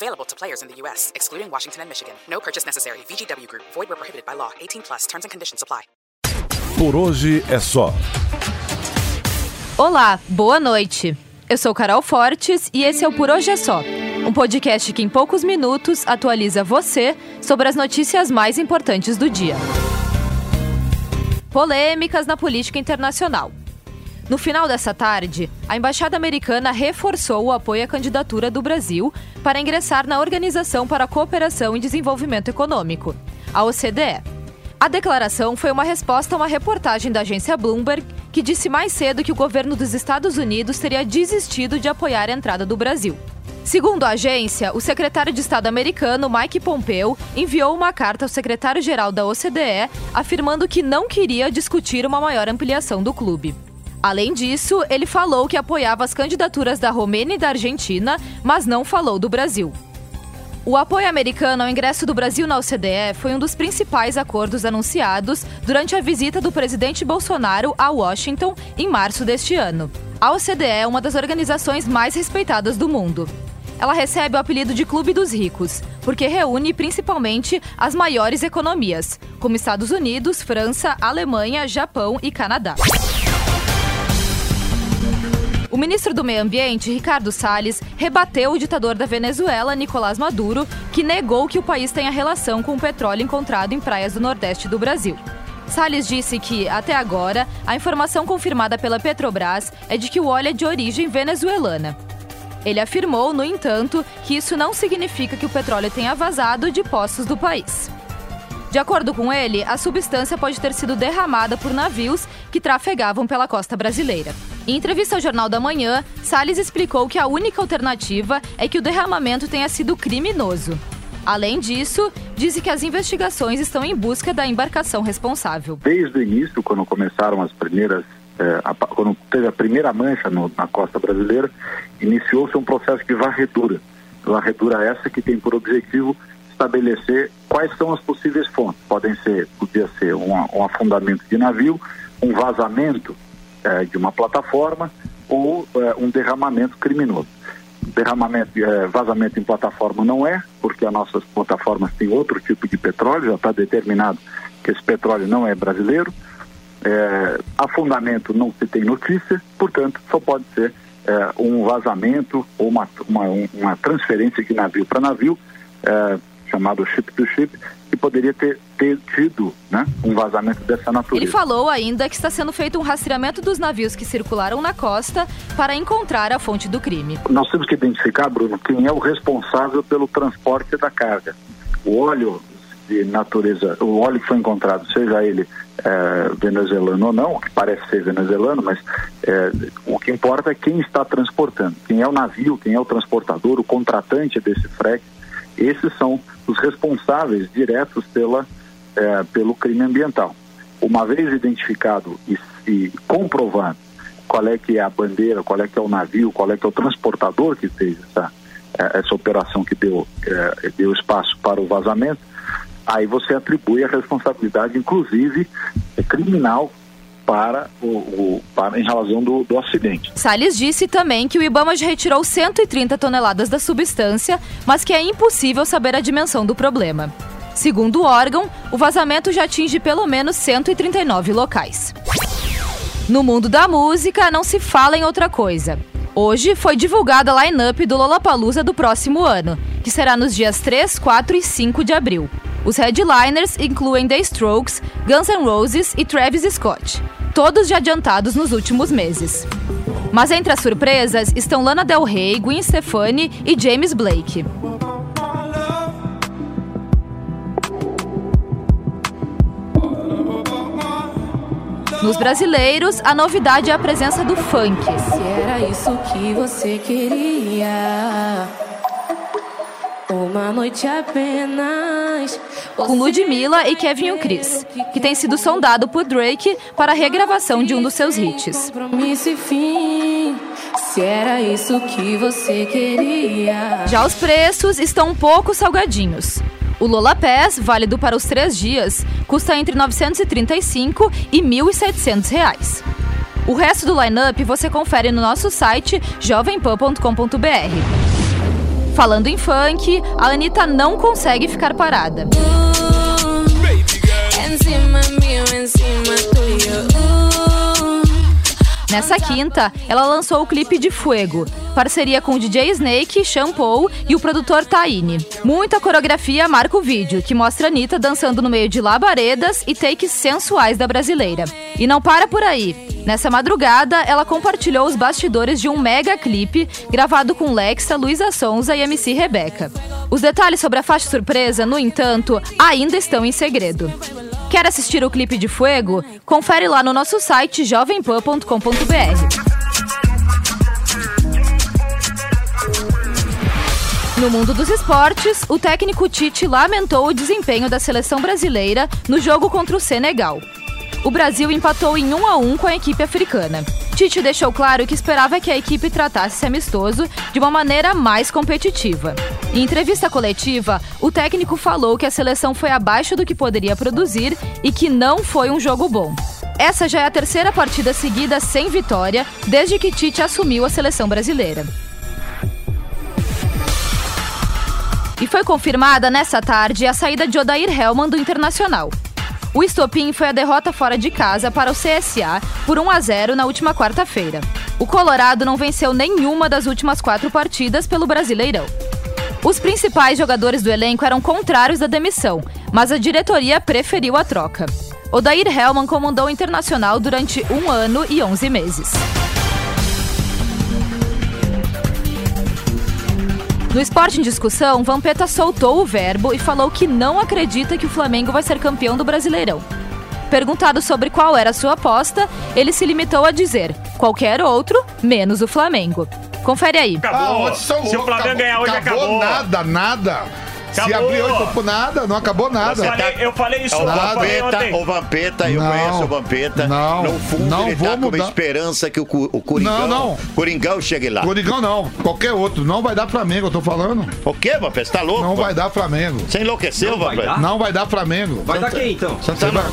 Available to players in the U.S., excluding Washington and Michigan. No purchase necessary. VGW Group. Void where prohibited by law. 18 plus. Terms and conditions apply. Por hoje é só. Olá, boa noite. Eu sou Carol Fortes e esse é o Por Hoje é Só. Um podcast que em poucos minutos atualiza você sobre as notícias mais importantes do dia. Polêmicas na política internacional. No final dessa tarde, a embaixada americana reforçou o apoio à candidatura do Brasil para ingressar na Organização para a Cooperação e Desenvolvimento Econômico, a OCDE. A declaração foi uma resposta a uma reportagem da agência Bloomberg que disse mais cedo que o governo dos Estados Unidos teria desistido de apoiar a entrada do Brasil. Segundo a agência, o secretário de Estado americano Mike Pompeo enviou uma carta ao secretário-geral da OCDE afirmando que não queria discutir uma maior ampliação do clube. Além disso, ele falou que apoiava as candidaturas da Romênia e da Argentina, mas não falou do Brasil. O apoio americano ao ingresso do Brasil na OCDE foi um dos principais acordos anunciados durante a visita do presidente Bolsonaro a Washington em março deste ano. A OCDE é uma das organizações mais respeitadas do mundo. Ela recebe o apelido de Clube dos Ricos, porque reúne principalmente as maiores economias, como Estados Unidos, França, Alemanha, Japão e Canadá. O ministro do Meio Ambiente, Ricardo Salles, rebateu o ditador da Venezuela, Nicolás Maduro, que negou que o país tenha relação com o petróleo encontrado em praias do Nordeste do Brasil. Salles disse que, até agora, a informação confirmada pela Petrobras é de que o óleo é de origem venezuelana. Ele afirmou, no entanto, que isso não significa que o petróleo tenha vazado de poços do país. De acordo com ele, a substância pode ter sido derramada por navios que trafegavam pela costa brasileira. Em entrevista ao Jornal da Manhã, Salles explicou que a única alternativa é que o derramamento tenha sido criminoso. Além disso, disse que as investigações estão em busca da embarcação responsável. Desde o início, quando começaram as primeiras, eh, a, quando teve a primeira mancha no, na costa brasileira, iniciou-se um processo de varredura. Varredura essa que tem por objetivo estabelecer quais são as possíveis fontes. Podem ser, podia ser um, um afundamento de navio, um vazamento é, de uma plataforma ou é, um derramamento criminoso. Derramamento, é, vazamento em plataforma não é, porque as nossas plataformas têm outro tipo de petróleo, já está determinado que esse petróleo não é brasileiro. É, afundamento não se tem notícia, portanto, só pode ser é, um vazamento ou uma, uma, uma transferência de navio para navio, é, chamado ship to ship, que poderia ter, ter tido né, um vazamento dessa natureza. Ele falou ainda que está sendo feito um rastreamento dos navios que circularam na costa para encontrar a fonte do crime. Nós temos que identificar, Bruno, quem é o responsável pelo transporte da carga. O óleo de natureza, o óleo que foi encontrado, seja ele é, venezuelano ou não, que parece ser venezuelano, mas é, o que importa é quem está transportando, quem é o navio, quem é o transportador, o contratante desse frete. Esses são os responsáveis diretos pela, é, pelo crime ambiental. Uma vez identificado e, e comprovado qual é que é a bandeira, qual é que é o navio, qual é que é o transportador que fez essa, é, essa operação que deu, é, deu espaço para o vazamento, aí você atribui a responsabilidade, inclusive criminal, para o, o para, em razão do, do acidente. Salles disse também que o Ibama já retirou 130 toneladas da substância, mas que é impossível saber a dimensão do problema. Segundo o órgão, o vazamento já atinge pelo menos 139 locais. No mundo da música, não se fala em outra coisa. Hoje foi divulgada a line-up do Lollapalooza do próximo ano, que será nos dias 3, 4 e 5 de abril. Os headliners incluem The Strokes, Guns N' Roses e Travis Scott todos já adiantados nos últimos meses. Mas entre as surpresas estão Lana Del Rey, Gwen Stefani e James Blake. Nos brasileiros, a novidade é a presença do funk. Se era isso que você queria, uma noite apenas. Com Ludmilla e Kevin Chris, que tem sido sondado por Drake para a regravação de um dos seus hits. Compromisso e fim. Se era isso que você queria. Já os preços estão um pouco salgadinhos. O Lola Pass, válido para os três dias, custa entre 935 e 1.700 reais. O resto do line-up você confere no nosso site jovempan.com.br. Falando em funk, a Anitta não consegue ficar parada. Nessa quinta, ela lançou o clipe de Fuego, parceria com o DJ Snake, Shampoo e o produtor Taine. Muita coreografia marca o vídeo, que mostra a Anitta dançando no meio de labaredas e takes sensuais da brasileira. E não para por aí. Nessa madrugada, ela compartilhou os bastidores de um mega clipe gravado com Lexa, Luísa Sonza e MC Rebeca. Os detalhes sobre a faixa surpresa, no entanto, ainda estão em segredo. Quer assistir o clipe de Fuego? Confere lá no nosso site jovempan.com.br. No mundo dos esportes, o técnico Tite lamentou o desempenho da seleção brasileira no jogo contra o Senegal. O Brasil empatou em 1 a 1 com a equipe africana. Tite deixou claro que esperava que a equipe tratasse esse amistoso de uma maneira mais competitiva. Em entrevista coletiva, o técnico falou que a seleção foi abaixo do que poderia produzir e que não foi um jogo bom. Essa já é a terceira partida seguida sem vitória desde que Tite assumiu a seleção brasileira. E foi confirmada nessa tarde a saída de Odair Helman do Internacional. O estopim foi a derrota fora de casa para o CSA por 1 a 0 na última quarta-feira. O Colorado não venceu nenhuma das últimas quatro partidas pelo Brasileirão. Os principais jogadores do elenco eram contrários da demissão, mas a diretoria preferiu a troca. Odair Helman comandou o Internacional durante um ano e 11 meses. No Esporte em Discussão, Vampeta soltou o verbo e falou que não acredita que o Flamengo vai ser campeão do Brasileirão. Perguntado sobre qual era a sua aposta, ele se limitou a dizer: qualquer outro, menos o Flamengo. Confere aí. Acabou. Ah, Se o Flamengo ganhar hoje, acabou. nada, nada. Se Acabou. abrir oito por nada, não acabou nada. Eu falei, eu falei isso o eu falei Vampeta, ontem. o Vampeta, eu Não. conheço o Vampeta. Não. No fundo, Não ele vou tá com uma mudar. esperança que o, o Coringão, Não, não. Coringão chegue lá. Coringão não, qualquer outro. Não vai dar Flamengo, eu tô falando. O quê, Vampeta? Você tá louco? Não vai dar Flamengo. Você enlouqueceu, Vampeta? Não vai dar Flamengo. Vai dar quem então? Você vai-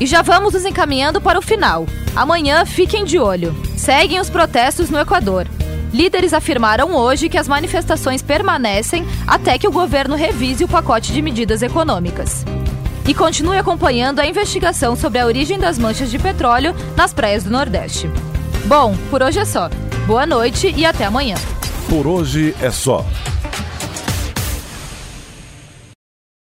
E já vamos nos encaminhando para o final. Amanhã fiquem de olho. Seguem os protestos no Equador. Líderes afirmaram hoje que as manifestações permanecem até que o governo revise o pacote de medidas econômicas. E continue acompanhando a investigação sobre a origem das manchas de petróleo nas praias do Nordeste. Bom, por hoje é só. Boa noite e até amanhã. Por hoje é só.